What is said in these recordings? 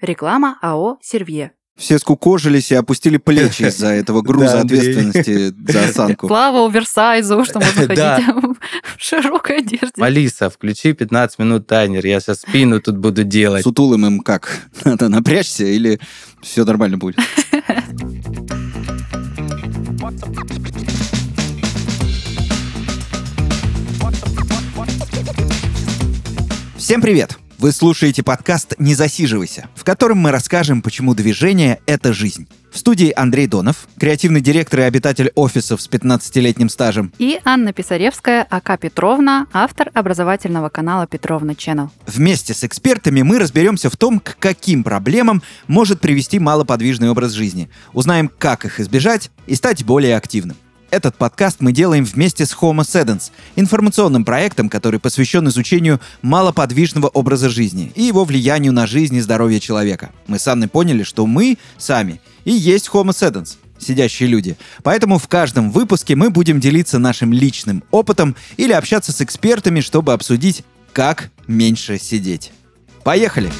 Реклама АО «Сервье». Все скукожились и опустили плечи из-за этого груза ответственности за осанку. Слава оверсайзу, что можно ходить в широкой одежде. Алиса, включи 15 минут таймер, я сейчас спину тут буду делать. Сутулым им как? Надо напрячься или все нормально будет? Всем привет! Вы слушаете подкаст «Не засиживайся», в котором мы расскажем, почему движение — это жизнь. В студии Андрей Донов, креативный директор и обитатель офисов с 15-летним стажем. И Анна Писаревская, АК Петровна, автор образовательного канала Петровна Channel. Вместе с экспертами мы разберемся в том, к каким проблемам может привести малоподвижный образ жизни. Узнаем, как их избежать и стать более активным. Этот подкаст мы делаем вместе с Homo Sedens, информационным проектом, который посвящен изучению малоподвижного образа жизни и его влиянию на жизнь и здоровье человека. Мы с Анной поняли, что мы сами и есть Homo Sedens, сидящие люди. Поэтому в каждом выпуске мы будем делиться нашим личным опытом или общаться с экспертами, чтобы обсудить, как меньше сидеть. Поехали!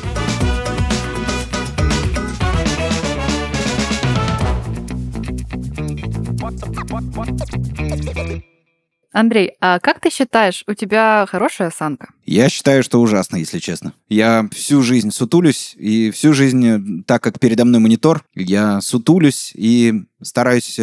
Андрей, а как ты считаешь, у тебя хорошая осанка? Я считаю, что ужасно, если честно. Я всю жизнь сутулюсь, и всю жизнь, э, так как передо мной монитор, я сутулюсь и стараюсь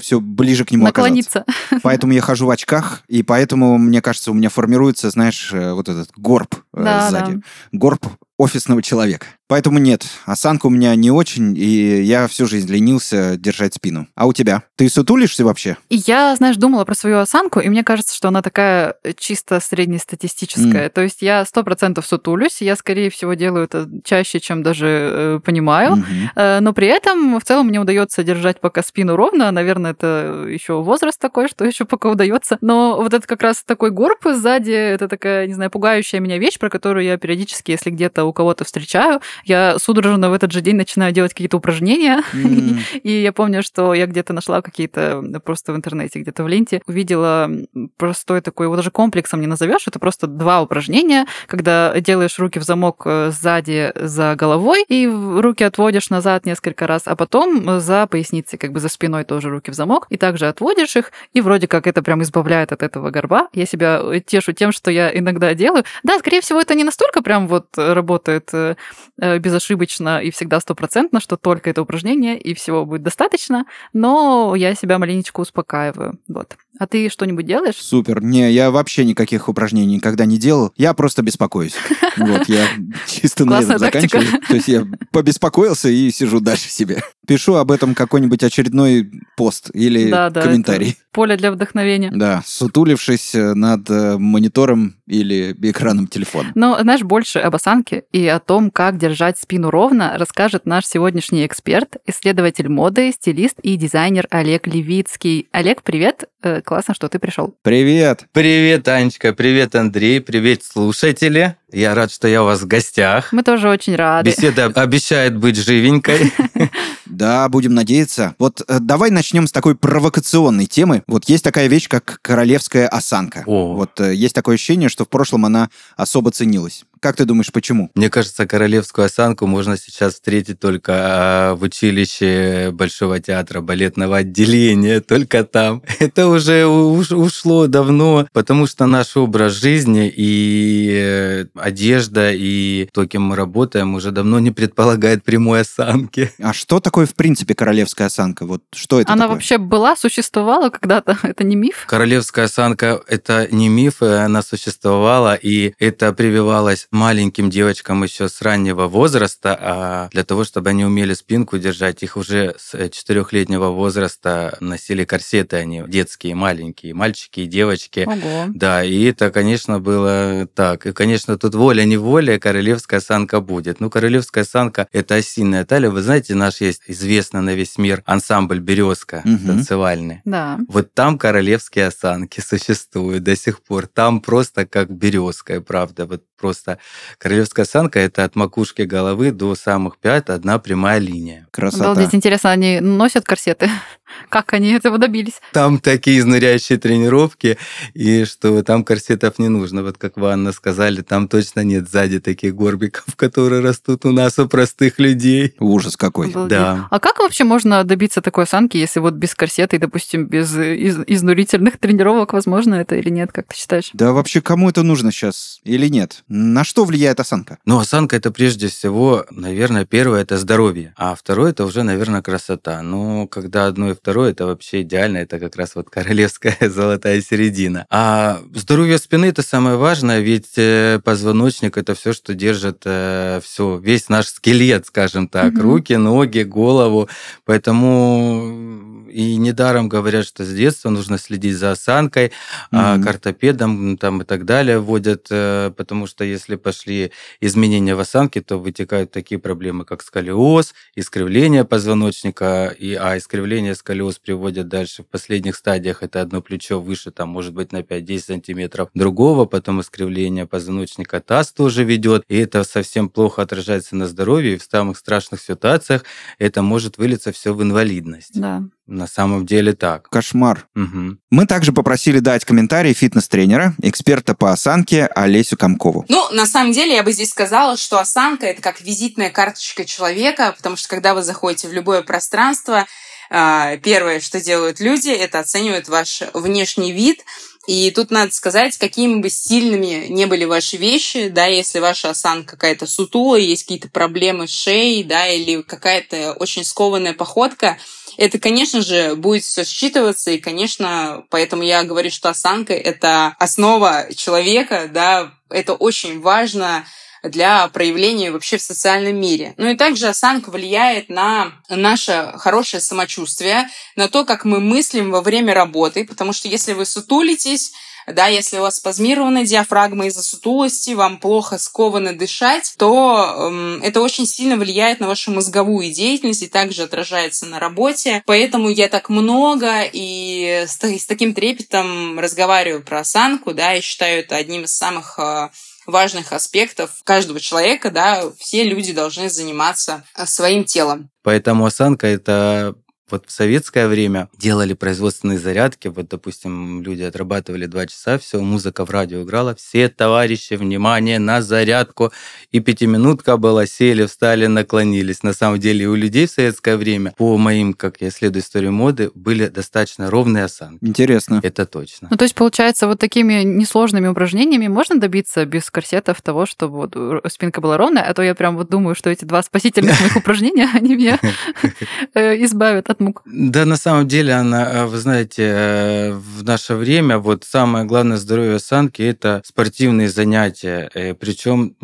все ближе к нему оказаться. Наклониться. Поэтому я хожу в очках, и поэтому, мне кажется, у меня формируется, знаешь, э, вот этот горб э, Да, сзади. да. Горб офисного человека. Поэтому нет, осанка у меня не очень, и я всю жизнь ленился держать спину. А у тебя? Ты сутулишься вообще? Я, знаешь, думала про свою осанку, и мне кажется, что она такая э, чисто среднестатистическая. То есть я сто процентов сутулюсь, я, скорее всего, делаю это чаще, чем даже э, понимаю. Э, Но при этом в целом мне удается держать пока спину ровно. Наверное, это еще возраст такой, что еще пока удается. Но вот это как раз такой горб сзади, это такая, не знаю, пугающая меня вещь, про которую я периодически, если где-то у кого-то встречаю, я судорожно в этот же день начинаю делать какие-то упражнения. М. И я помню, что я где-то нашла какие-то просто в интернете, где-то в ленте, увидела простой такой, его даже комплексом не назовешь, это просто два упражнения, когда делаешь руки в замок э, сзади за головой и руки отводишь назад несколько раз, а потом э, за поясницей, как бы за спиной тоже руки в замок, и также отводишь их, и вроде как это прям избавляет от этого горба. Я себя э, тешу тем, что я иногда делаю. Да, скорее всего, это не настолько прям вот работает безошибочно и всегда стопроцентно, что только это упражнение, и всего будет достаточно, но я себя маленечко успокаиваю. Вот. А ты что-нибудь делаешь? Супер. Не, я вообще никаких упражнений никогда не делал. Я просто беспокоюсь. Вот, я чисто на этом заканчиваю. То есть я побеспокоился и сижу дальше себе. Пишу об этом какой-нибудь очередной пост или Да, да, комментарий. это Поле для вдохновения. Да, сутулившись э, над э, монитором или экраном телефона. Но, знаешь, больше об осанке и о том, как держать спину ровно, расскажет наш сегодняшний эксперт, исследователь моды, стилист и дизайнер Олег Левицкий. Олег, привет. Э, Классно, что ты пришел. Привет! Привет, Анечка, привет, Андрей, привет, слушатели. Я рад, что я у вас в гостях. Мы тоже очень рады. Беседа обещает быть живенькой. Да, будем надеяться. Вот э, давай начнем с такой провокационной темы. Вот есть такая вещь, как королевская осанка. О. Вот э, есть такое ощущение, что в прошлом она особо ценилась. Как ты думаешь, почему? Мне кажется, королевскую осанку можно сейчас встретить только а, в училище Большого театра балетного отделения, только там. Это уже уш- ушло давно, потому что наш образ жизни и э, одежда, и то, кем мы работаем, уже давно не предполагает прямой осанки. А что такое, в принципе, королевская осанка? Вот что это Она такое? вообще была, существовала когда-то? Это не миф? Королевская осанка – это не миф, э, она существовала, и это прививалось маленьким девочкам еще с раннего возраста, а для того, чтобы они умели спинку держать, их уже с э, четырехлетнего возраста носили корсеты, они детские, маленькие, мальчики и девочки. Ого. Да, и это, конечно, было так. И, конечно, тут воля-неволя, королевская осанка будет. Ну, королевская осанка – это осиная талия. Вы знаете, наш есть известный на весь мир ансамбль «Березка» Мгм. танцевальный. Да. Вот там королевские осанки существуют до сих пор. Там просто как березка, правда. Вот просто королевская осанка – это от макушки головы до самых пят одна прямая линия. Красота. Обалдеть, интересно, они носят корсеты? Как они этого добились? Там такие изнуряющие тренировки, и что там корсетов не нужно. Вот как вы, Анна, сказали, там точно нет сзади таких горбиков, которые растут у нас, у простых людей. Ужас какой. Обалдеть. Да. А как вообще можно добиться такой осанки, если вот без корсета и, допустим, без из- изнурительных тренировок, возможно это или нет, как ты считаешь? Да вообще кому это нужно сейчас или нет? На что влияет осанка? Ну, осанка это прежде всего, наверное, первое это здоровье, а второе это уже, наверное, красота. Но когда одно и второе, это вообще идеально, это как раз вот королевская золотая середина. А здоровье спины это самое важное, ведь э, позвоночник это все, что держит все, весь наш скелет, скажем так, Мгм. руки, ноги, голову. Поэтому и недаром говорят, что с детства нужно следить за осанкой, а Мгм. к ортопедам там и так далее вводят, э, потому что если пошли изменения в осанке, то вытекают такие проблемы, как сколиоз, искривление позвоночника, и, а искривление сколиоз приводит дальше в последних стадиях, это одно плечо выше, там может быть на 5-10 сантиметров другого, потом искривление позвоночника таз тоже ведет, и это совсем плохо отражается на здоровье, и в самых страшных ситуациях это может вылиться все в инвалидность. Да. На самом деле так. Кошмар. Мгм. Мы также попросили дать комментарий фитнес-тренера, эксперта по осанке Олесю Комкову. Ну, на самом деле, я бы здесь сказала, что осанка – это как визитная карточка человека, потому что когда вы заходите в любое пространство, а, первое, что делают люди, это оценивают ваш внешний вид. И тут надо сказать, какими бы стильными не были ваши вещи, да, если ваша осанка какая-то сутулая, есть какие-то проблемы с шеей, да, или какая-то очень скованная походка, это, конечно же, будет все считываться, и, конечно, поэтому я говорю, что осанка — это основа человека, да, это очень важно для проявления вообще в социальном мире. Ну и также осанка влияет на наше хорошее самочувствие, на то, как мы мыслим во время работы, потому что если вы сутулитесь, да, если у вас спазмирована диафрагма из-за сутулости, вам плохо сковано дышать, то эм, это очень сильно влияет на вашу мозговую деятельность и также отражается на работе. Поэтому я так много и с, с таким трепетом разговариваю про осанку, да, и считаю это одним из самых э, важных аспектов каждого человека, да, все люди должны заниматься э, своим телом. Поэтому осанка это вот в советское время делали производственные зарядки, вот, допустим, люди отрабатывали два часа, все, музыка в радио играла, все товарищи, внимание, на зарядку, и пятиминутка была, сели, встали, наклонились. На самом деле у людей в советское время, по моим, как я исследую историю моды, были достаточно ровные осанки. Интересно. Это точно. Ну, то есть, получается, вот такими несложными упражнениями можно добиться без корсетов того, чтобы вот спинка была ровная, а то я прям вот думаю, что эти два спасительных моих упражнения, они меня э, избавят от мук. Да, на самом деле, она, э, вы знаете, э, в наше время вот самое главное здоровье осанки – это спортивные занятия, причем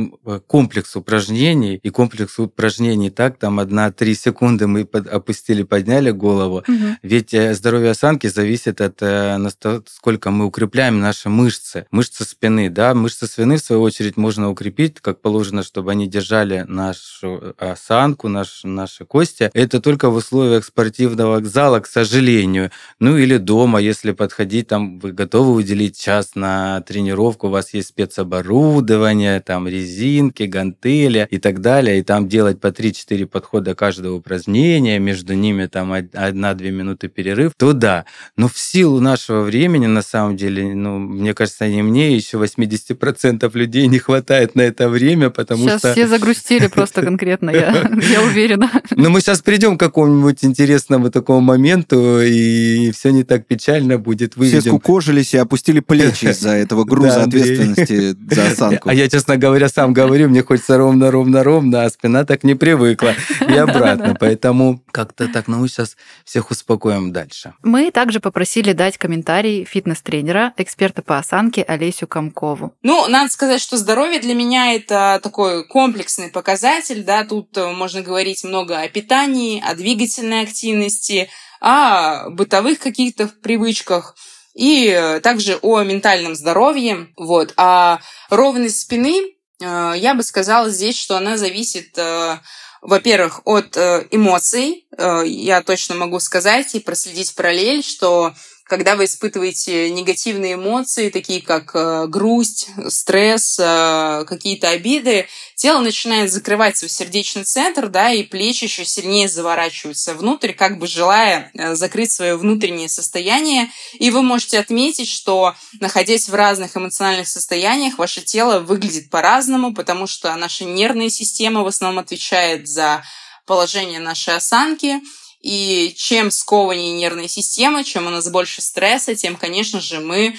комплекс упражнений, и комплекс упражнений так, там одна-три секунды мы под- опустили, подняли голову, Мгм. ведь э, здоровье осанки зависит от э, насколько мы укрепляем наши мышцы, мышцы спины, да, мышцы спины в свою очередь можно укрепить, как положено, чтобы они держали нашу осанку, наш, наши кости. Это только в условиях спортивного зала, к сожалению. Ну или дома, если подходить, там вы готовы уделить час на тренировку, у вас есть спецоборудование, там резинки, гантели и так далее, и там делать по 3-4 подхода каждого упражнения, между ними там 1-2 минуты перерыв, то да. Но в силу нашего времени, на самом деле, ну, мне кажется, не мне, еще 80% людей не хватает на это время, потому Сейчас что... все загрустили просто конкретно, я, я уверена. Но мы сейчас придем к какому-нибудь интересному такому моменту, и все не так печально будет. Все Выведем. скукожились и опустили плечи из-за этого груза ответственности за осанку. А я, честно говоря, сам говорю, мне хочется ровно, ровно, ровно, а спина так не привыкла. И обратно. Поэтому как-то так, ну, сейчас всех успокоим дальше. Мы также попросили дать комментарий фитнес-тренера, эксперта по осанке Олесю Комкову. Ну, надо сказать, что здоровье для меня это такой комплексный показатель, да, тут э, можно говорить много о питании, о двигательной активности, о бытовых каких-то привычках и э, также о ментальном здоровье, вот. А ровность спины, э, я бы сказала здесь, что она зависит э, во-первых, от эмоций. Я точно могу сказать и проследить параллель, что когда вы испытываете негативные эмоции, такие как э, грусть, стресс, э, какие-то обиды, тело начинает закрывать свой сердечный центр, да, и плечи еще сильнее заворачиваются внутрь, как бы желая э, закрыть свое внутреннее состояние. И вы можете отметить, что, находясь в разных эмоциональных состояниях, ваше тело выглядит по-разному, потому что наша нервная система в основном отвечает за положение нашей осанки, и чем скованнее нервная система, чем у нас больше стресса, тем, конечно же, мы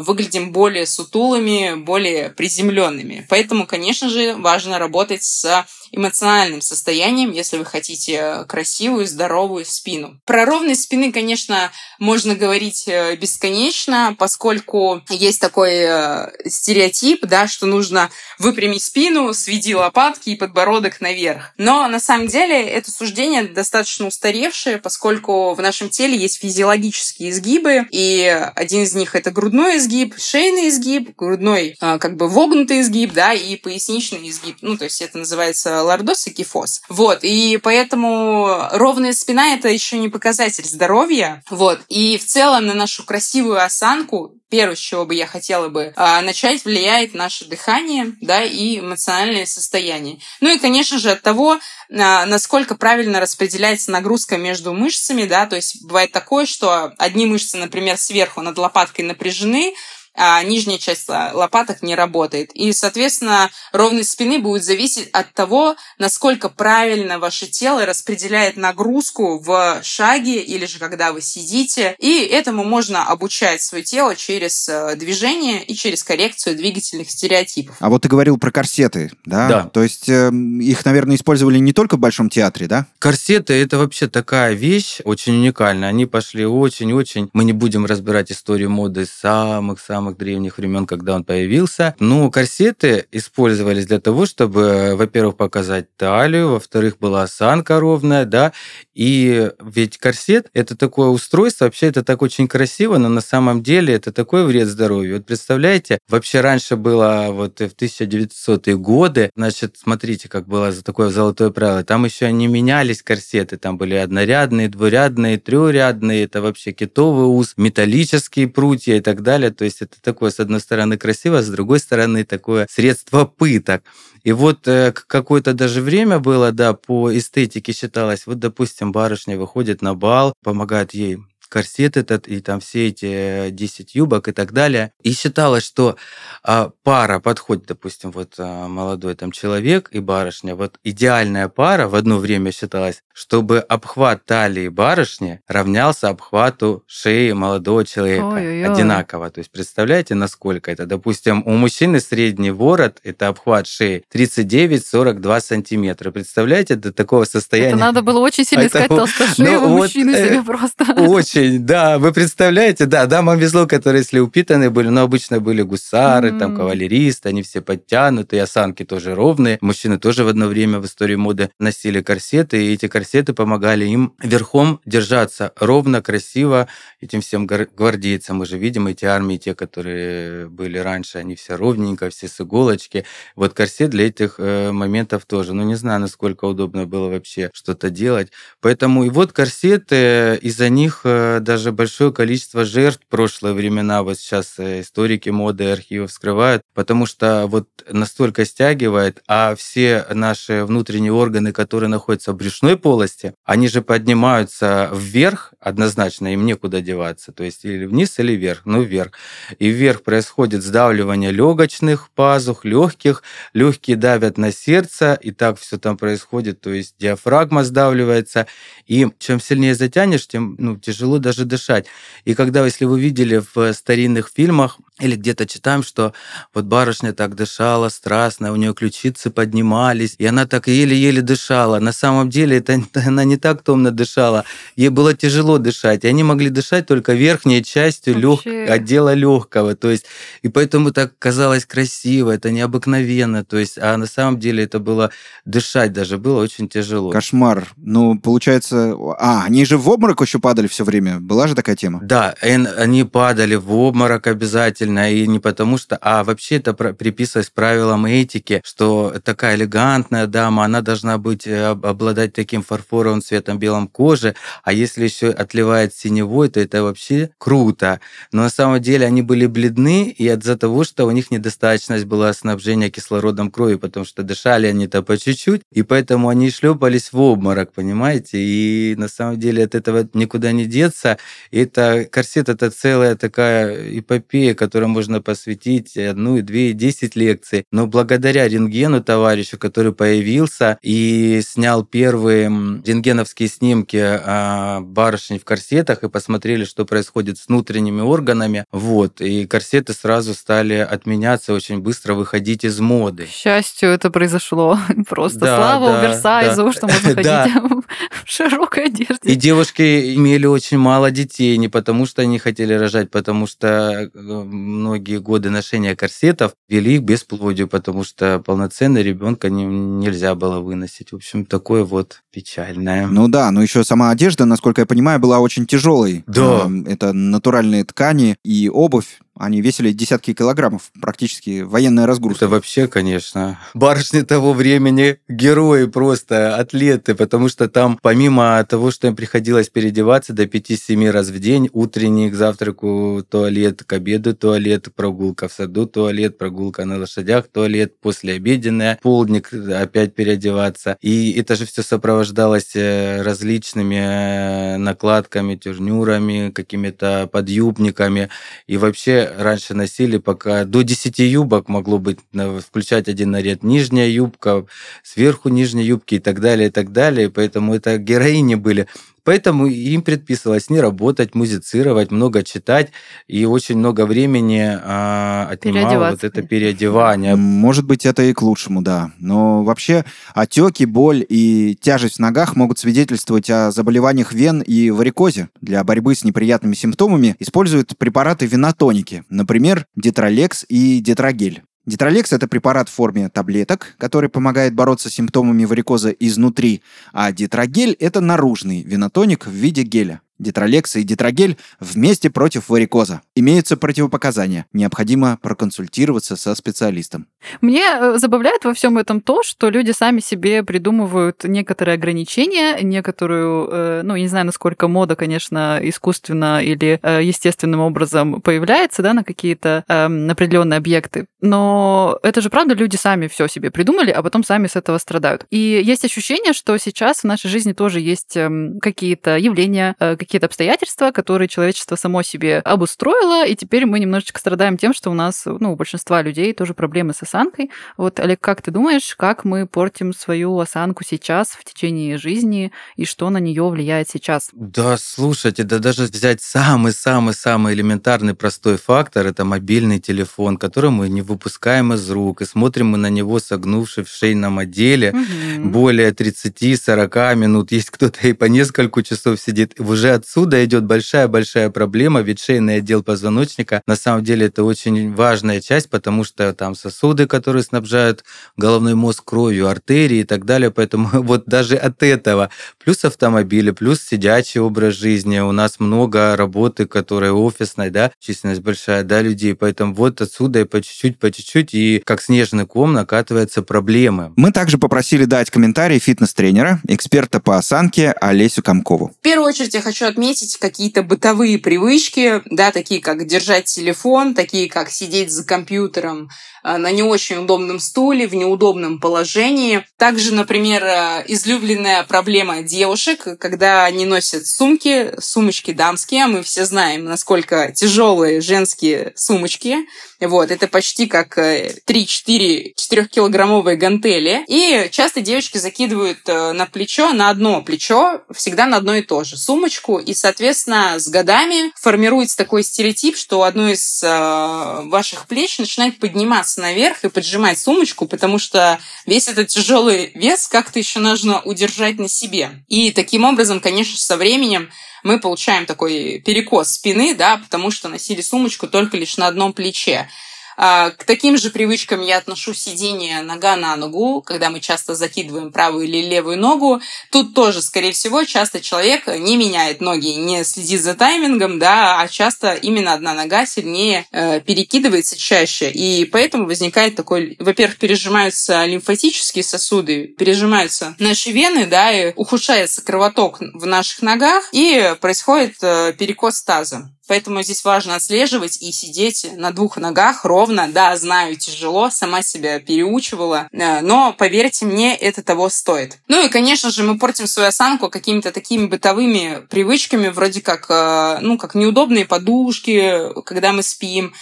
выглядим более сутулыми, более приземленными. Поэтому, конечно же, важно работать с эмоциональным состоянием, если вы хотите красивую, здоровую спину. Про ровность спины, конечно, можно говорить э, бесконечно, поскольку есть такой э, стереотип, да, что нужно выпрямить спину, сведи лопатки и подбородок наверх. Но на самом деле это суждение достаточно устаревшее, поскольку в нашем теле есть физиологические изгибы, и один из них это грудной грудной изгиб, шейный изгиб, грудной а, как бы вогнутый изгиб, да, и поясничный изгиб. Ну, то есть это называется лордоз и кифоз. Вот, и поэтому ровная спина — это еще не показатель здоровья. Вот, и в целом на нашу красивую осанку первое, с чего бы я хотела бы а, начать, влияет наше дыхание, да, и эмоциональное состояние. Ну и, конечно же, от того, а, насколько правильно распределяется нагрузка между мышцами, да, то есть бывает такое, что одни мышцы, например, сверху над лопаткой напряжены, а нижняя часть лопаток не работает. И, соответственно, ровность спины будет зависеть от того, насколько правильно ваше тело распределяет нагрузку в шаге или же когда вы сидите. И этому можно обучать свое тело через э, движение и через коррекцию двигательных стереотипов. А вот ты говорил про корсеты, да? Да. То есть э, их, наверное, использовали не только в Большом театре, да? Корсеты — это вообще такая вещь очень уникальная. Они пошли очень-очень... Мы не будем разбирать историю моды самых-самых самых древних времен, когда он появился. Ну, корсеты использовались для того, чтобы, во-первых, показать талию, во-вторых, была осанка ровная, да, и ведь корсет – это такое устройство, вообще это так очень красиво, но на самом деле это такой вред здоровью. Вот представляете, вообще раньше было вот в 1900-е годы, значит, смотрите, как было за такое золотое правило, там еще не менялись корсеты, там были однорядные, двурядные, трехрядные, это вообще китовый уз, металлические прутья и так далее, то есть это это такое, с одной стороны, красиво, с другой стороны, такое средство пыток. И вот э, какое-то даже время было, да, по эстетике считалось, вот, допустим, барышня выходит на бал, помогает ей корсет этот, и там все эти 10 юбок и так далее. И считалось, что а, пара подходит, допустим, вот а, молодой там человек и барышня, вот идеальная пара в одно время считалась, чтобы обхват талии барышни равнялся обхвату шеи молодого человека Ой-ой-ой. одинаково. То есть представляете, насколько это? Допустим, у мужчины средний ворот, это обхват шеи 39-42 сантиметра. Представляете, до такого состояния? Это надо было очень сильно искать толстошеего ну, мужчину вот, себе просто. Очень, да. Вы представляете, да, дамам везло, которые, если упитанные были, но обычно были гусары, mm-hmm. там, кавалеристы, они все подтянутые, осанки тоже ровные. Мужчины тоже в одно время в истории моды носили корсеты, и эти корсеты корсеты помогали им верхом держаться ровно, красиво этим всем гвардейцам. Мы же видим эти армии, те, которые были раньше, они все ровненько, все с иголочки. Вот корсет для этих э, моментов тоже. Ну, не знаю, насколько удобно было вообще что-то делать. Поэтому и вот корсеты, из-за них э, даже большое количество жертв в прошлые времена, вот сейчас э, историки моды, архивов скрывают, потому что вот настолько стягивает, а все наши внутренние органы, которые находятся в брюшной полости, полости, они же поднимаются вверх однозначно, им некуда деваться. То есть или вниз, или вверх. Ну, вверх. И вверх происходит сдавливание легочных пазух, легких. Легкие давят на сердце, и так все там происходит. То есть диафрагма сдавливается. И чем сильнее затянешь, тем ну, тяжело даже дышать. И когда, если вы видели в старинных фильмах, или где-то читаем, что вот барышня так дышала страстно, у нее ключицы поднимались, и она так еле-еле дышала. На самом деле это, она не так томно дышала. Ей было тяжело дышать. И они могли дышать только верхней частью лег... отдела легкого. То есть, и поэтому так казалось красиво, это необыкновенно. То есть, а на самом деле это было дышать даже было очень тяжело. Кошмар. Ну, получается... А, они же в обморок еще падали все время. Была же такая тема? Да, они падали в обморок обязательно замечательно, и не потому что, а вообще это приписывалось правилам этики, что такая элегантная дама, она должна быть, э, обладать таким фарфоровым цветом белом кожи, а если еще отливает синевой, то это вообще круто. Но на самом деле они были бледны, и из-за того, что у них недостаточность была снабжения кислородом крови, потому что дышали они-то по чуть-чуть, и поэтому они шлепались в обморок, понимаете? И на самом деле от этого никуда не деться. И это корсет это целая такая эпопея, которой можно посвятить одну, и две, десять лекций. Но благодаря рентгену товарищу, который появился и снял первые рентгеновские снимки барышень в корсетах и посмотрели, что происходит с внутренними органами, вот, и корсеты сразу стали отменяться, очень быстро выходить из моды. К счастью, это произошло. Просто да, слава да, Оверсайзу, да. что можно ходить в широкой одежде. И девушки имели очень мало детей, не потому что они хотели рожать, потому что э, многие годы ношения корсетов вели их бесплодию, потому что полноценно ребенка не, нельзя было выносить. В общем, такое вот печальное. Ну да, но еще сама одежда, насколько я понимаю, была очень тяжелой. Да. Это натуральные ткани и обувь они весили десятки килограммов, практически военная разгрузка. Это вообще, конечно, барышни того времени герои просто, атлеты, потому что там помимо того, что им приходилось переодеваться до 5-7 раз в день, утренний к завтраку туалет, к обеду туалет, прогулка в саду туалет, прогулка на лошадях туалет, послеобеденная, полдник опять переодеваться. И это же все сопровождалось э, различными э, накладками, тюрнюрами, какими-то подъюбниками. И вообще раньше носили, пока до 10 юбок могло быть, включать один наряд. Нижняя юбка, сверху нижней юбки и так далее, и так далее. Поэтому это героини были. Поэтому им предписывалось не работать, музицировать, много читать, и очень много времени а, отнимало вот это переодевание. Может быть, это и к лучшему, да. Но вообще отеки, боль и тяжесть в ногах могут свидетельствовать о заболеваниях вен и варикозе. Для борьбы с неприятными симптомами используют препараты венотоники, например, детролекс и детрогель. Детролекс – это препарат в форме таблеток, который помогает бороться с симптомами варикоза изнутри, а детрогель – это наружный венотоник в виде геля. Детролекс и детрогель вместе против варикоза. Имеются противопоказания. Необходимо проконсультироваться со специалистом. Мне э, забавляет во всем этом то, что люди сами себе придумывают некоторые ограничения, некоторую, э, ну, не знаю, насколько мода, конечно, искусственно или э, естественным образом появляется, да, на какие-то эм, определенные объекты. Но это же правда, люди сами все себе придумали, а потом сами с этого страдают. И есть ощущение, что сейчас в нашей жизни тоже есть эм, какие-то явления, какие-то обстоятельства, которые человечество само себе обустроило, и теперь мы немножечко страдаем тем, что у нас, ну, у большинства людей тоже проблемы с осанкой. Вот, Олег, как ты думаешь, как мы портим свою осанку сейчас в течение жизни, и что на нее влияет сейчас? Да, слушайте, да даже взять самый-самый-самый элементарный простой фактор, это мобильный телефон, который мы не выпускаем из рук, и смотрим мы на него согнувшись в шейном отделе угу. более 30-40 минут. Есть кто-то и по несколько часов сидит. Уже отсюда идет большая-большая проблема, ведь шейный отдел позвоночника на самом деле это очень важная часть, потому что там сосуды, которые снабжают головной мозг кровью, артерии и так далее. Поэтому вот даже от этого, плюс автомобили, плюс сидячий образ жизни, у нас много работы, которая офисная, да, численность большая, да, людей. Поэтому вот отсюда и по чуть-чуть, по чуть-чуть, и как снежный ком накатываются проблемы. Мы также попросили дать комментарий фитнес-тренера, эксперта по осанке Олесю Комкову. В первую очередь я хочу хочу отметить какие-то бытовые привычки, да, такие как держать телефон, такие как сидеть за компьютером э, на не очень удобном стуле, в неудобном положении. Также, например, э, излюбленная проблема девушек, когда они носят сумки, сумочки дамские, а мы все знаем, насколько тяжелые женские сумочки. Вот, это почти как 3-4 э, 4-килограммовые гантели. И часто девочки закидывают на плечо, на одно плечо, всегда на одно и то же, сумочку, и, соответственно, с годами формируется такой стереотип, что одно из э, ваших плеч начинает подниматься наверх и поджимать сумочку, потому что весь этот тяжелый вес как-то еще нужно удержать на себе. И таким образом, конечно, со временем мы получаем такой перекос спины, да, потому что носили сумочку только лишь на одном плече. А, к таким же привычкам я отношу сидение нога на ногу, когда мы часто закидываем правую или левую ногу. Тут тоже, скорее всего, часто человек не меняет ноги, не следит за таймингом, да, а часто именно одна нога сильнее э, перекидывается чаще. И поэтому возникает такой, во-первых, пережимаются лимфатические сосуды, пережимаются наши вены, да, и ухудшается кровоток в наших ногах, и происходит э, перекос таза. Поэтому здесь важно отслеживать и сидеть на двух ногах ровно. Да, знаю, тяжело, сама себя переучивала, э, но, поверьте мне, это того стоит. Ну и, конечно же, мы портим свою осанку какими-то такими бытовыми привычками, вроде как, э, ну, как неудобные подушки, когда мы спим,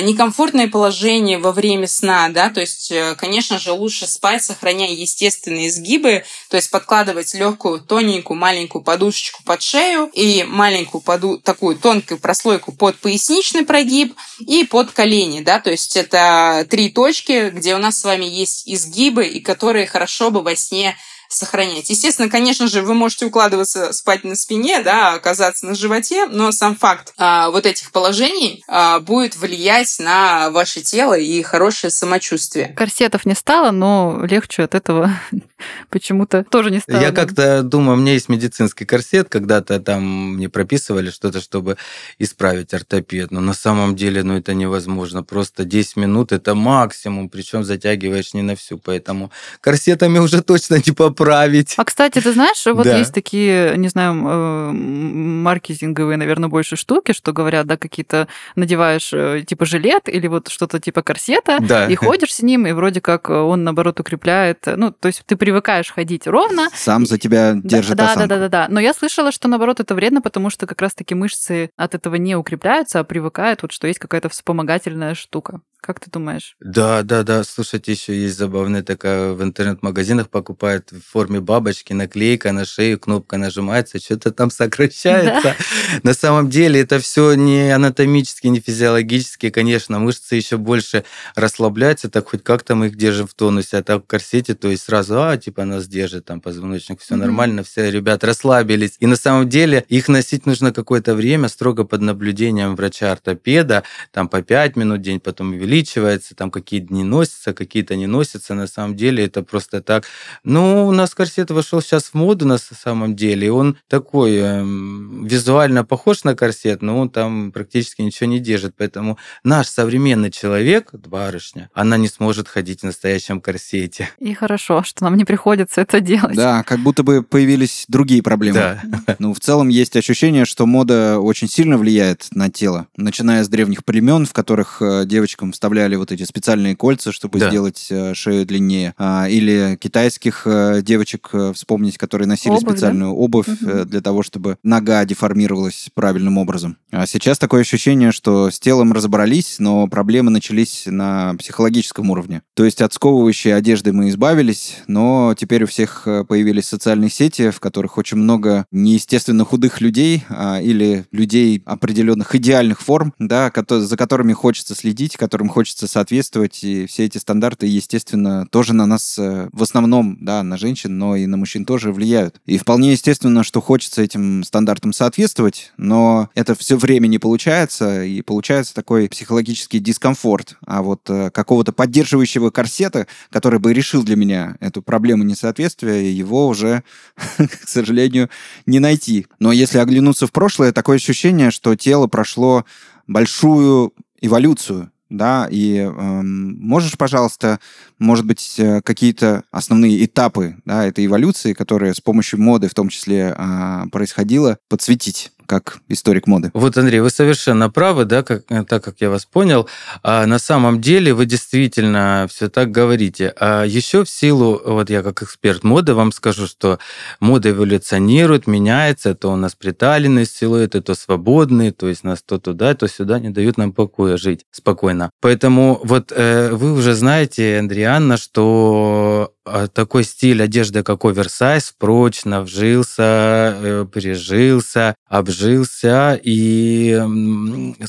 некомфортное положение во время сна, да, то есть, э, конечно же, лучше спать, сохраняя естественные изгибы, то есть подкладывать легкую, тоненькую, маленькую подушечку под шею и маленькую поду такую тонкую прослойку под поясничный прогиб и под колени, да, то есть это три точки, где у нас с вами есть изгибы и которые хорошо бы во сне сохранять. Естественно, конечно же, вы можете укладываться спать на спине, да, оказаться на животе, но сам факт а, вот этих положений а, будет влиять на ваше тело и хорошее самочувствие. Корсетов не стало, но легче от этого почему-то тоже не стало. Я как-то думаю, у меня есть медицинский корсет, когда-то там мне прописывали что-то, чтобы исправить ортопед, но на самом деле, ну, это невозможно. Просто 10 минут это максимум, причем затягиваешь не на всю, поэтому корсетами уже точно не по поправить. А, кстати, ты знаешь, вот да. есть такие, не знаю, э, маркетинговые, наверное, больше штуки, что говорят, да, какие-то надеваешь э, типа жилет или вот что-то типа корсета, да. и ходишь с ним, и вроде как он, наоборот, укрепляет. Ну, то есть ты привыкаешь ходить ровно. Сам за тебя держит да, да, да, да, да. Но я слышала, что, наоборот, это вредно, потому что как раз-таки мышцы от этого не укрепляются, а привыкают, вот что есть какая-то вспомогательная штука. Как ты думаешь? Да, да, да. Слушайте, еще есть забавная такая в интернет-магазинах покупают в форме бабочки, наклейка на шею, кнопка нажимается, что-то там сокращается. Да. На самом деле это все не анатомически, не физиологически, конечно, мышцы еще больше расслабляются, так хоть как-то мы их держим в тонусе, а так в корсете, то есть сразу, а, типа нас держит там позвоночник, все mm-hmm. нормально, все ребят расслабились. И на самом деле их носить нужно какое-то время, строго под наблюдением врача-ортопеда, там по 5 минут в день, потом увеличивается, там какие дни носятся, какие-то не носятся. На самом деле это просто так. Ну, нас корсет вошел сейчас в моду на самом деле. Он такой э, визуально похож на корсет, но он там практически ничего не держит. Поэтому наш современный человек, барышня, она не сможет ходить в настоящем корсете. И хорошо, что нам не приходится это делать. Да, как будто бы появились другие проблемы. Да. Ну, в целом есть ощущение, что мода очень сильно влияет на тело, начиная с древних племен, в которых э, девочкам вставляли вот эти специальные кольца, чтобы да. сделать э, шею длиннее. А, или китайских э, девочек э, вспомнить, которые носили обувь, специальную да? обувь угу. для того, чтобы нога деформировалась правильным образом. А сейчас такое ощущение, что с телом разобрались, но проблемы начались на психологическом уровне. То есть от сковывающей одежды мы избавились, но теперь у всех появились социальные сети, в которых очень много неестественно худых людей а, или людей определенных идеальных форм, да, за которыми хочется следить, которым хочется соответствовать, и все эти стандарты, естественно, тоже на нас, э, в основном, да, на женщин, но и на мужчин тоже влияют. И вполне естественно, что хочется этим стандартам соответствовать, но это все время не получается, и получается такой психологический дискомфорт. А вот э, какого-то поддерживающего корсета, который бы решил для меня эту проблему несоответствия, его уже, к сожалению, не найти. Но если оглянуться в прошлое, такое ощущение, что тело прошло большую эволюцию, да, и э, можешь, пожалуйста, может быть, э, какие-то основные этапы да, этой эволюции, которые с помощью моды в том числе э, происходило, подсветить? Как историк моды. Вот, Андрей, вы совершенно правы, да, как, э, так как я вас понял. А на самом деле вы действительно все так говорите. А еще в силу, вот я как эксперт моды вам скажу, что мода эволюционирует, меняется. То у нас приталенные силуэты, то свободные, то есть нас то туда, то сюда не дают нам покоя жить спокойно. Поэтому вот э, вы уже знаете, Андрианна, что такой стиль одежды, как оверсайз, прочно вжился, э, прижился, обжился, и,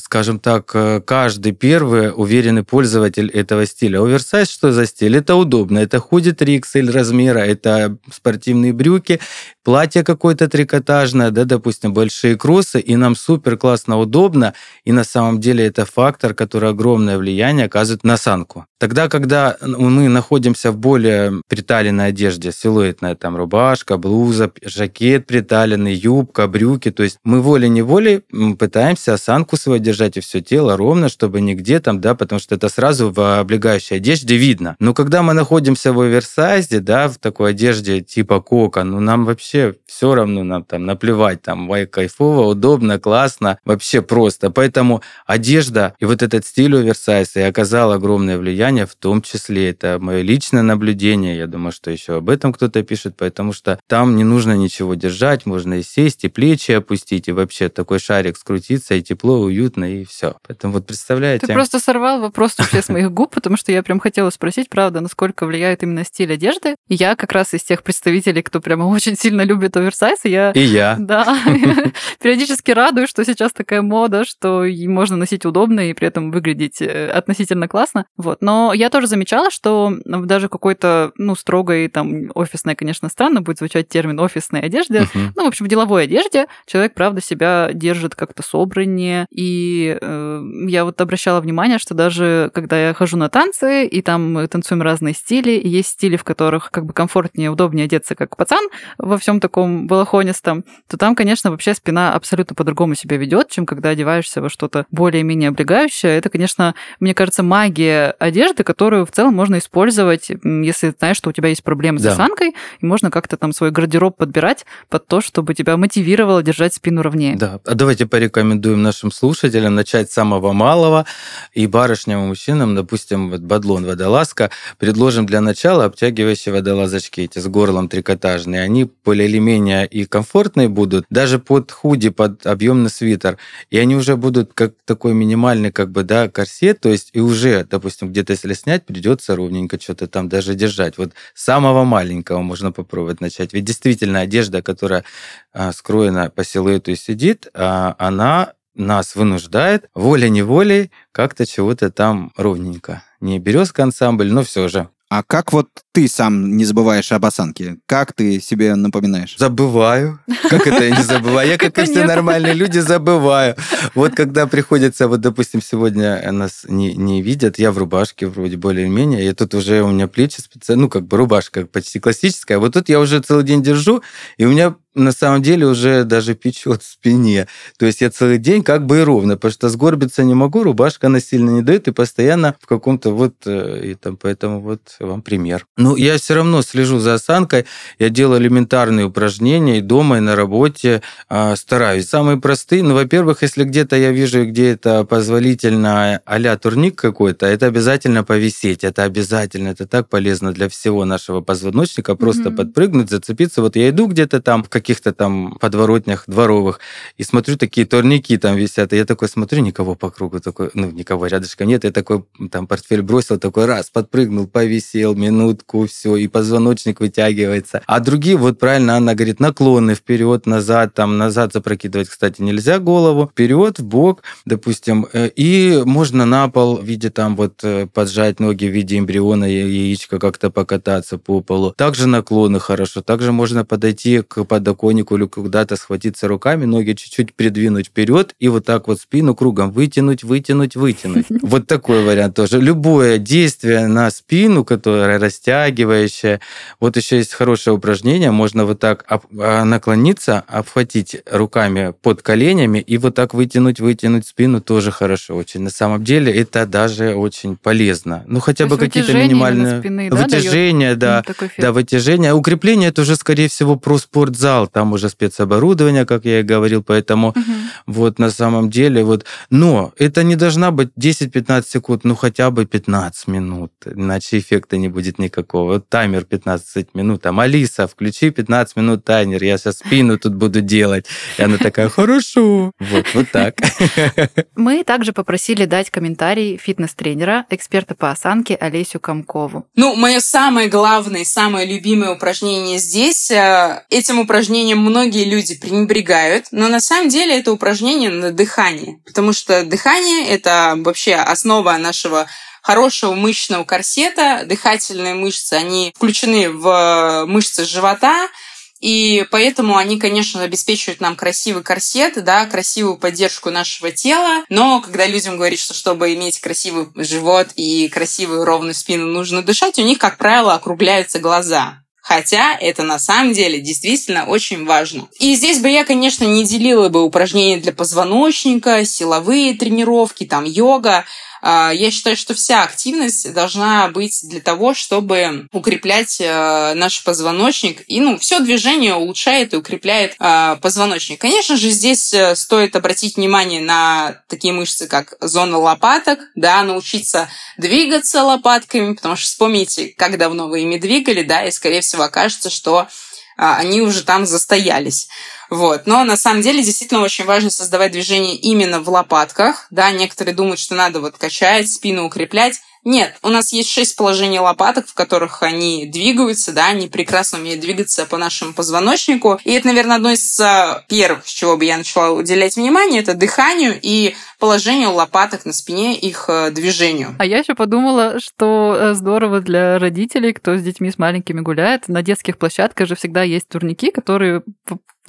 скажем так, э, каждый первый уверенный пользователь этого стиля. Оверсайз что за стиль? Это удобно, это худи 3XL размера, это спортивные брюки, платье какое-то трикотажное, да, допустим, большие кроссы, и нам супер классно удобно, и на самом деле это фактор, который огромное влияние оказывает на осанку. Тогда, когда мы находимся в более приталенной одежде, силуэтная там рубашка, блуза, жакет приталенный, юбка, брюки, то есть мы волей-неволей пытаемся осанку свою держать и все тело ровно, чтобы нигде там, да, потому что это сразу в облегающей одежде видно. Но когда мы находимся в оверсайзе, да, в такой одежде типа кока, ну нам вообще все равно, нам там наплевать, там, вай, кайфово, удобно, классно, вообще просто. Поэтому одежда и вот этот стиль оверсайза и оказал огромное влияние, в том числе это мое личное наблюдение, я думаю, что еще об этом кто-то пишет, потому что там не нужно ничего держать, можно и сесть, и плечи опустить, и вообще такой шарик скрутиться, и тепло, уютно, и все. Поэтому вот представляете... Ты просто сорвал вопрос вообще с моих губ, потому что я прям хотела спросить, правда, насколько влияет именно стиль одежды. Я как раз из тех представителей, кто прямо очень сильно любит оверсайз, и я... И я. Да. Периодически радуюсь, что сейчас такая мода, что можно носить удобно и при этом выглядеть э, относительно классно. Вот. Но я тоже замечала, что даже какой-то, ну, строгой, там, офисной, конечно, странно будет звучать термин офисной одежды. Uh-huh. Ну, в общем, в деловой одежде человек, правда, себя держит как-то собраннее. И э, я вот обращала внимание, что даже когда я хожу на танцы, и там мы танцуем разные стили, и есть стили, в которых как бы комфортнее, удобнее одеться, как пацан во всем таком балахонистом, то там, конечно, вообще спина абсолютно по-другому себя ведет, чем когда одеваешься во что-то более-менее облегающее. Это, конечно, мне кажется, магия одежды, которую в целом можно использовать, если знаешь, что у тебя есть проблемы да. с осанкой, и можно как-то там свой гардероб подбирать под то, чтобы тебя мотивировало держать спину ровнее. Да, а давайте порекомендуем нашим слушателям начать с самого малого, и барышням и мужчинам, допустим, вот бадлон водолазка, предложим для начала обтягивающие водолазочки эти с горлом трикотажные. Они более или менее и комфортные будут, даже под худи, под объемный свитер. И они уже будут как такой минимальный как бы, да, корсет, то есть и уже, допустим, где-то если снять, придется ровненько что-то там даже держать. Вот самого маленького можно попробовать начать. Ведь действительно одежда, которая а, скроена по силуэту и сидит, а, она нас вынуждает волей-неволей как-то чего-то там ровненько. Не березка ансамбль, но все же. А как вот ты сам не забываешь об осанке? Как ты себе напоминаешь? Забываю. Как это я не забываю? Я, как и все нормальные люди, забываю. Вот когда приходится, вот, допустим, сегодня нас не, не видят, я в рубашке вроде более-менее, и тут уже у меня плечи специально, ну, как бы рубашка почти классическая. Вот тут я уже целый день держу, и у меня на самом деле уже даже печет в спине. То есть я целый день как бы и ровно, потому что сгорбиться не могу, рубашка она сильно не дает, и постоянно в каком-то вот, э, и там, поэтому вот вам пример. Ну, я все равно слежу за осанкой, я делаю элементарные упражнения и дома, и на работе э, стараюсь. Самые простые, ну, во-первых, если где-то я вижу, где это позволительно а турник какой-то, это обязательно повисеть, это обязательно, это так полезно для всего нашего позвоночника, просто mm-hmm. подпрыгнуть, зацепиться. Вот я иду где-то там в каких-то там подворотнях дворовых и смотрю, такие турники там висят, и я такой смотрю, никого по кругу, такой, ну, никого рядышком нет, я такой там портфель бросил, такой раз, подпрыгнул, повисел, минутку, все, и позвоночник вытягивается. А другие, вот правильно Анна говорит, наклоны вперед, назад, там назад запрокидывать, кстати, нельзя голову, вперед, в бок, допустим, э, и можно на пол в виде там вот э, поджать ноги в виде эмбриона, яичка как-то покататься по полу. Также наклоны хорошо, также можно подойти к подоконнику или куда-то схватиться руками, ноги чуть-чуть придвинуть вперед и вот так вот спину кругом вытянуть, вытянуть, вытянуть. Вот такой вариант тоже. Любое действие на спину, которое растягивающее. Вот еще есть хорошее упражнение. Можно вот так а, наклониться, обхватить руками под коленями и вот так вытянуть, вытянуть спину тоже хорошо очень. На самом деле это даже очень полезно. Ну, хотя бы какие-то минимальные... Спины, да, вытяжение, да. Да, вытяжение. Укрепление это уже, скорее всего, про спортзал. Там уже спецоборудование, как я и говорил, поэтому угу. Вот на самом деле вот... Но это не должна быть 10-15 секунд, ну хотя бы 15 минут, иначе эффекта не будет никакого. Вот таймер 15 минут, там, Алиса, включи 15 минут таймер, я сейчас спину тут буду делать. И она такая, хорошо. Вот, вот так. Мы также попросили дать комментарий фитнес-тренера, эксперта по осанке Олесю Комкову. Ну, мое самое главное, самое любимое упражнение здесь, э, этим упражнением многие люди пренебрегают, но на самом деле это упражнение на дыхание, потому что дыхание — это вообще основа нашего хорошего мышечного корсета. Дыхательные мышцы, они включены в мышцы живота, И поэтому они, конечно, обеспечивают нам красивый корсет, да, красивую поддержку нашего тела. Но когда людям говорят, что чтобы иметь красивый живот и красивую ровную спину, нужно дышать, у них, как правило, округляются глаза. Хотя это на самом деле действительно очень важно. И здесь бы я, конечно, не делила бы упражнения для позвоночника, силовые тренировки, там йога. А, я считаю, что вся активность должна быть для того, чтобы укреплять э, наш позвоночник. И ну, все движение улучшает и укрепляет э, позвоночник. Конечно же, здесь э, стоит обратить внимание на такие мышцы, как зона лопаток, да, научиться двигаться лопатками, потому что вспомните, как давно вы ими двигали, да, и, скорее всего, окажется, что они уже там застоялись. Вот. Но на самом деле действительно очень важно создавать движение именно в лопатках. Да, некоторые думают, что надо вот качать, спину укреплять. Нет, у нас есть шесть положений лопаток, в которых они двигаются, да, они прекрасно умеют двигаться по нашему позвоночнику. И это, наверное, одно из а, первых, с чего бы я начала уделять внимание, это дыханию и положению лопаток на спине, их э, движению. А я еще подумала, что э, здорово для родителей, кто с детьми с маленькими гуляет. На детских площадках же всегда есть турники, которые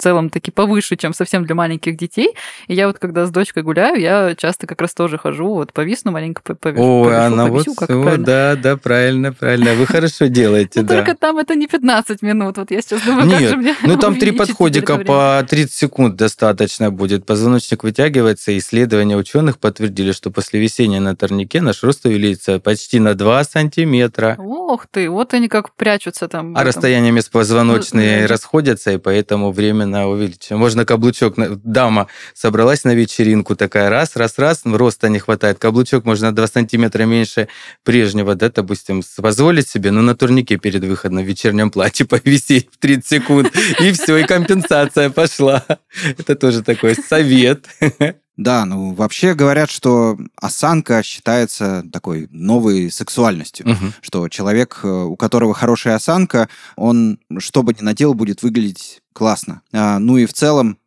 в целом таки повыше, чем совсем для маленьких детей. И я вот когда с дочкой гуляю, я часто как раз тоже хожу, вот повисну маленько, повешу, О, повешу, она повисю, вот, как о, правильно. да, да, правильно, правильно. Вы хорошо делаете, Ну, да. Только там это не 15 минут. Вот я сейчас думаю, как же мне ну там три подходика время? по 30 секунд достаточно будет. Позвоночник вытягивается. Исследования ученых подтвердили, что после висения на турнике наш рост увеличится почти на 2 сантиметра. Ох ты, вот они как прячутся там. А этом. расстояния межпозвоночные Ну, расходятся, и поэтому временно увеличим. Можно каблучок... Дама собралась на вечеринку, такая раз, раз, раз, роста не хватает. Каблучок можно на 2 сантиметра меньше прежнего, да, допустим, позволить себе, ну, на турнике перед выходом в вечернем платье повисеть в 30 секунд, и все, и компенсация пошла. Это тоже такой совет. Да, ну вообще говорят, что осанка считается такой новой сексуальностью. Мгм. Что человек, э, у которого хорошая осанка, он, что бы ни надел, будет выглядеть классно. А, ну и в целом,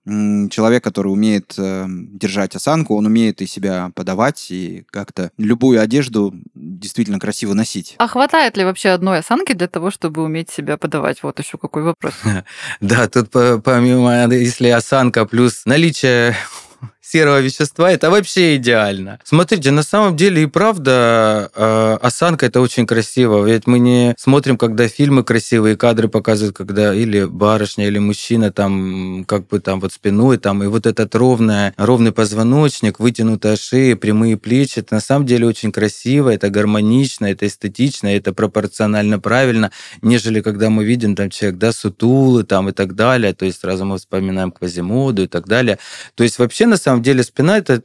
человек, который умеет э, держать осанку, он умеет и себя подавать, и как-то любую одежду действительно красиво носить. А хватает ли вообще одной осанки для того, чтобы уметь себя подавать? Вот еще какой вопрос. Да, тут по- помимо, если осанка плюс наличие серого вещества, это вообще идеально. Смотрите, на самом деле и правда э, осанка это очень красиво. Ведь мы не смотрим, когда фильмы красивые кадры показывают, когда или барышня, или мужчина там как бы там вот спиной там и вот этот ровная, ровный позвоночник, вытянутая шея, прямые плечи. Это на самом деле очень красиво, это гармонично, это эстетично, это пропорционально правильно, нежели когда мы видим там человек, да, сутулы там и так далее. То есть сразу мы вспоминаем Квазимоду и так далее. То есть вообще на самом деле спина это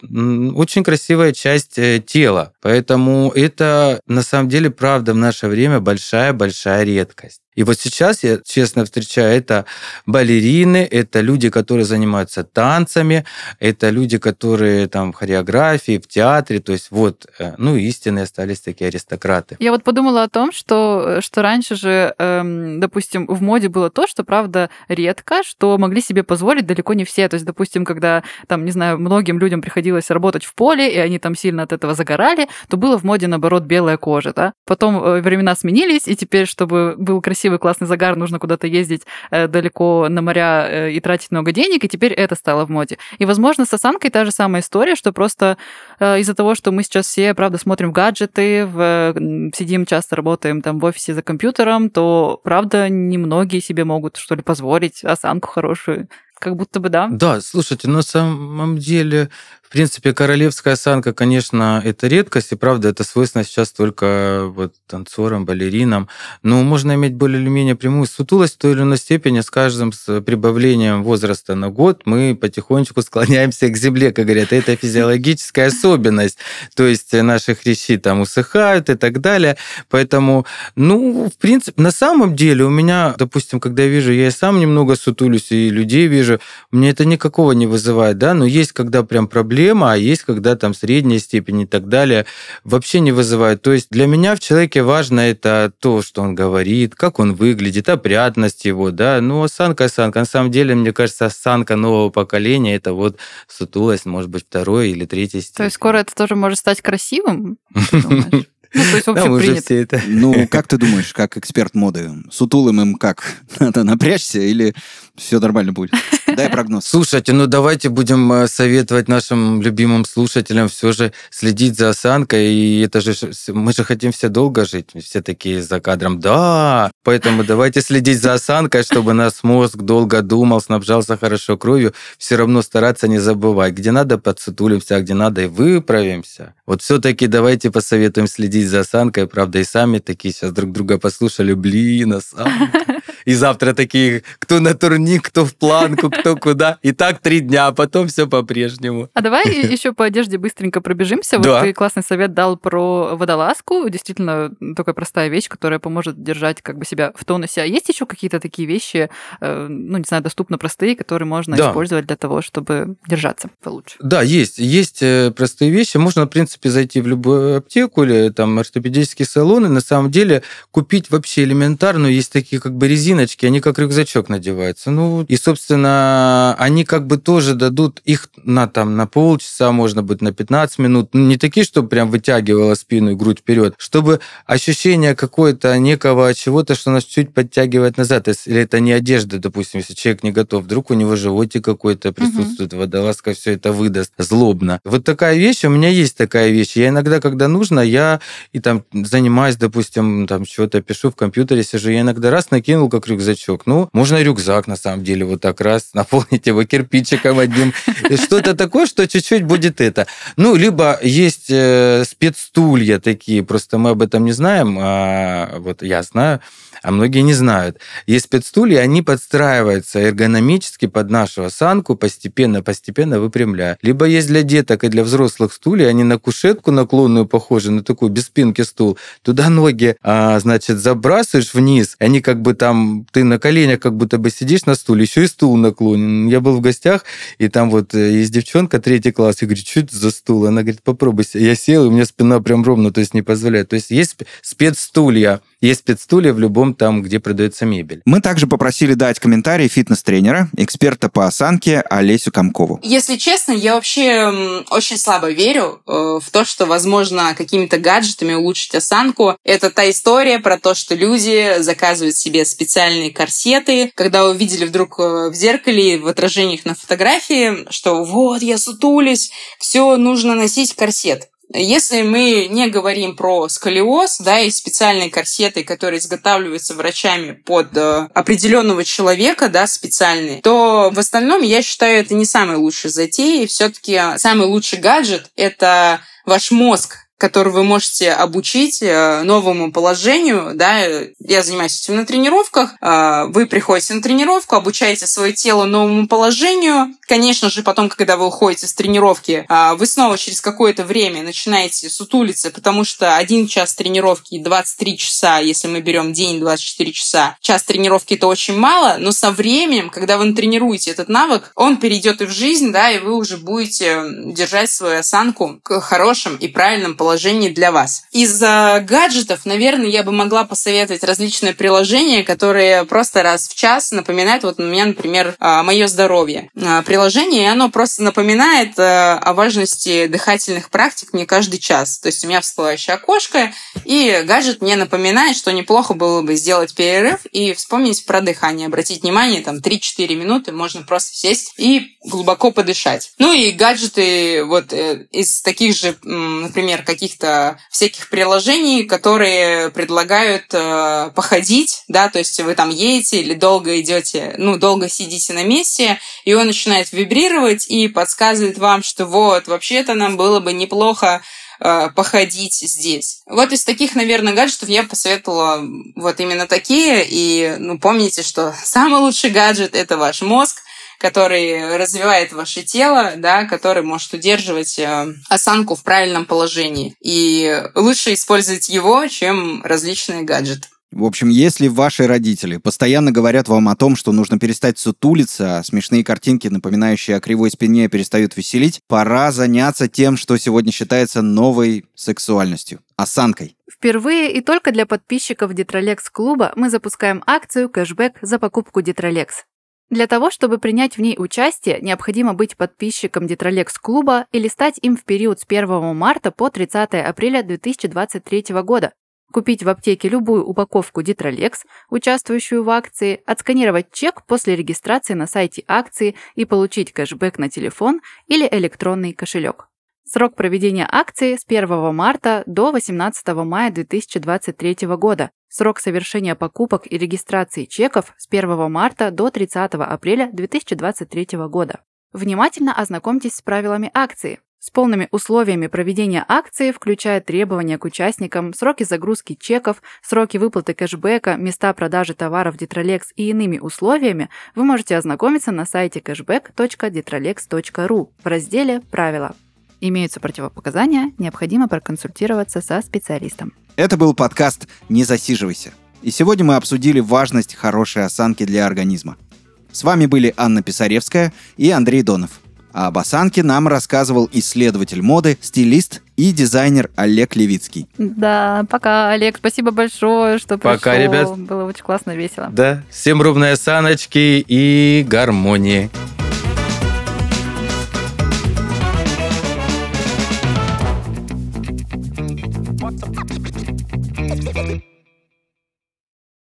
очень красивая часть э, тела. Поэтому это на самом деле правда в наше время большая-большая редкость. И вот сейчас я честно встречаю, это балерины, это люди, которые занимаются танцами, это люди, которые там в хореографии, в театре, то есть вот, э, ну, истинные остались такие аристократы. Я вот подумала о том, что, э, что раньше же, эм, допустим, в моде было то, что, правда, редко, что могли себе позволить далеко не все. То есть, допустим, когда, там, не знаю, многим людям приходилось работать в поле, и они там сильно от этого загорали, то было в моде, наоборот, белая кожа, да. Потом э, времена сменились, и теперь, чтобы был красивый, классный загар, нужно куда-то ездить э, далеко на моря э, и тратить много денег, и теперь это стало в моде. И, возможно, с осанкой та же самая история, что просто э, из-за того, что мы сейчас все, правда, смотрим в гаджеты, в, сидим часто, работаем там в офисе за компьютером, то, правда, немногие себе могут, что ли, позволить осанку хорошую. Как будто бы, да. Да, слушайте, на самом деле, в принципе, королевская осанка, конечно, это редкость, и правда, это свойственно сейчас только вот танцорам, балеринам. Но можно иметь более или менее прямую сутулость в той или иной степени с каждым с прибавлением возраста на год мы потихонечку склоняемся к земле, как говорят. Это физиологическая особенность. То есть наши хрящи там усыхают и так далее. Поэтому, ну, в принципе, на самом деле у меня, допустим, когда я вижу, я и сам немного сутулюсь, и людей вижу, мне это никакого не вызывает, да, но есть когда прям проблема, а есть когда там средняя степень и так далее, вообще не вызывает. То есть для меня в человеке важно это то, что он говорит, как он выглядит, опрятность его, да, ну, осанка, осанка. На самом деле, мне кажется, осанка нового поколения, это вот сутулость, может быть, второй или третьей степени. То есть скоро это тоже может стать красивым? Ну, то есть Там уже все это... Ну, как ты думаешь, как эксперт моды, сутулым им как? Надо напрячься или все нормально будет? Дай прогноз. Слушайте, ну давайте будем э, советовать нашим любимым слушателям все же следить за осанкой. И это же мы же хотим все долго жить. Все такие за кадром. Да, поэтому давайте следить за осанкой, чтобы наш мозг долго думал, снабжался хорошо кровью. Все равно стараться не забывать. Где надо, подсутулимся, а где надо, и выправимся. Вот все-таки давайте посоветуем следить за осанкой. Правда, и сами такие сейчас друг друга послушали. Блин, осанка. И завтра такие, кто на турник, кто в планку, кто куда. И так три дня, а потом все по-прежнему. А давай еще по одежде быстренько пробежимся. Да. Вот ты классный совет дал про водолазку. Действительно, такая простая вещь, которая поможет держать как бы себя в тонусе. А есть еще какие-то такие вещи, э, ну, не знаю, доступно простые, которые можно Да. использовать для того, чтобы держаться получше? Да, есть. Есть э, простые вещи. Можно, в принципе, зайти в любую аптеку или там ортопедический салон и на самом деле купить вообще элементарную. Есть такие как бы резиночки, они как рюкзачок надеваются. Ну, и, собственно, они как бы тоже дадут их на там на полчаса, можно быть, на 15 минут. Ну, Не такие, чтобы прям вытягивала спину и грудь вперед, чтобы ощущение какое-то некого чего-то, что нас чуть подтягивает назад. Если это не одежда, допустим, если человек не готов, вдруг у него животик какой-то присутствует, водолазка все это выдаст злобно. Вот такая вещь, у меня есть такая вещь. Я иногда, когда нужно, я и там занимаюсь, допустим, там что-то пишу в компьютере, сижу, я иногда раз накинул как рюкзачок. Ну, можно рюкзак, на самом деле, вот так раз наполнить его кирпичиком одним. Что-то такое, что чуть-чуть будет это. Ну, либо есть э, спецстулья такие, просто мы об этом не знаем, а вот я знаю, а многие не знают. Есть спецстулья, они подстраиваются эргономически под нашу осанку, постепенно-постепенно выпрямляя. Либо есть для деток и для взрослых стулья, они на кушетку наклонную похожи, на такой без спинки стул. Туда ноги, а, значит, забрасываешь вниз, они как бы там, ты на коленях как будто бы сидишь на стуле, еще и стул наклонен. Я был в гостях, и там вот э, есть девчонка, третий класс, я говорю, что это за стул? Она говорит, попробуй. Я сел, и у меня спина прям ровно, то есть не позволяет. То есть есть спе- спецстулья, есть спецстулья в любом там, где продается мебель. Мы также попросили дать комментарий фитнес-тренера, эксперта по осанке Олесю Комкову. Если честно, я вообще очень слабо верю э, в то, что возможно какими-то гаджетами улучшить осанку. Это та история про то, что люди заказывают себе специальные корсеты, когда увидели вдруг э, в зеркале, в отражениях на фотографии, что вот, я сутулись, все, нужно носить корсет. Если мы не говорим про сколиоз, да, и специальные корсеты, которые изготавливаются врачами под э, определенного человека, да, специальные, то в остальном я считаю это не самой лучшей затеей. Все-таки самый лучший гаджет это ваш мозг, который вы можете обучить э, новому положению, да, я занимаюсь этим на тренировках, э, вы приходите на тренировку, обучаете свое тело новому положению, конечно же, потом, когда вы уходите с тренировки, э, вы снова через какое-то время начинаете сутулиться, потому что один час тренировки и 23 часа, если мы берем день 24 часа, час тренировки это очень мало, но со временем, когда вы тренируете этот навык, он перейдет и в жизнь, да, и вы уже будете держать свою осанку к хорошим и правильным положениям для вас. Из гаджетов, наверное, я бы могла посоветовать различные приложения, которые просто раз в час напоминают, вот у меня, например, мое здоровье. Э, Приложение, и оно просто напоминает э, о важности дыхательных практик мне каждый час. То есть у меня всплывающее окошко, и гаджет мне напоминает, что неплохо было бы сделать перерыв и вспомнить про дыхание, обратить внимание, там 3-4 минуты можно просто сесть и глубоко подышать. Ну и гаджеты вот э, из таких же, например, каких-то всяких приложений, которые предлагают э, походить, да, то есть вы там едете или долго идете, ну, долго сидите на месте, и он начинает вибрировать и подсказывает вам, что вот, вообще-то нам было бы неплохо э, походить здесь. Вот из таких, наверное, гаджетов я посоветовала вот именно такие. И ну, помните, что самый лучший гаджет – это ваш мозг, который развивает ваше тело, да, который может удерживать э, осанку в правильном положении. И лучше использовать его, чем различные гаджеты. В общем, если ваши родители постоянно говорят вам о том, что нужно перестать сутулиться, а смешные картинки, напоминающие о кривой спине, перестают веселить, пора заняться тем, что сегодня считается новой сексуальностью – осанкой. Впервые и только для подписчиков Детролекс клуба мы запускаем акцию кэшбэк за покупку Детролекс. Для того, чтобы принять в ней участие, необходимо быть подписчиком Детролекс клуба или стать им в период с 1 марта по 30 апреля 2023 года, купить в аптеке любую упаковку Детролекс, участвующую в акции, отсканировать чек после регистрации на сайте акции и получить кэшбэк на телефон или электронный кошелек. Срок проведения акции с 1 марта до 18 мая 2023 года. Срок совершения покупок и регистрации чеков с 1 марта до 30 апреля 2023 года. Внимательно ознакомьтесь с правилами акции. С полными условиями проведения акции, включая требования к участникам, сроки загрузки чеков, сроки выплаты кэшбэка, места продажи товаров Detrolex и иными условиями, вы можете ознакомиться на сайте cashback.detrolex.ru в разделе «Правила». Имеются противопоказания, необходимо проконсультироваться со специалистом. Это был подкаст «Не засиживайся». И сегодня мы обсудили важность хорошей осанки для организма. С вами были Анна Писаревская и Андрей Донов. А об осанке нам рассказывал исследователь моды, стилист и дизайнер Олег Левицкий. Да, пока, Олег, спасибо большое, что пришел. Пока, ребят. Было очень классно, весело. Да, всем ровной осаночки и гармонии.